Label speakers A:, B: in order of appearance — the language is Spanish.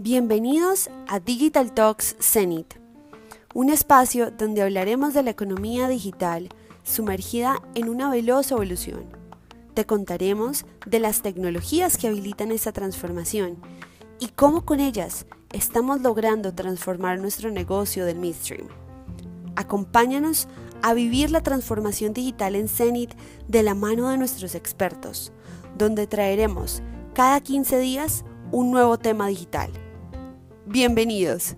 A: Bienvenidos a Digital Talks Zenit, un espacio donde hablaremos de la economía digital sumergida en una veloz evolución. Te contaremos de las tecnologías que habilitan esta transformación y cómo con ellas estamos logrando transformar nuestro negocio del midstream. Acompáñanos a vivir la transformación digital en Zenit de la mano de nuestros expertos, donde traeremos cada 15 días un nuevo tema digital. Bienvenidos.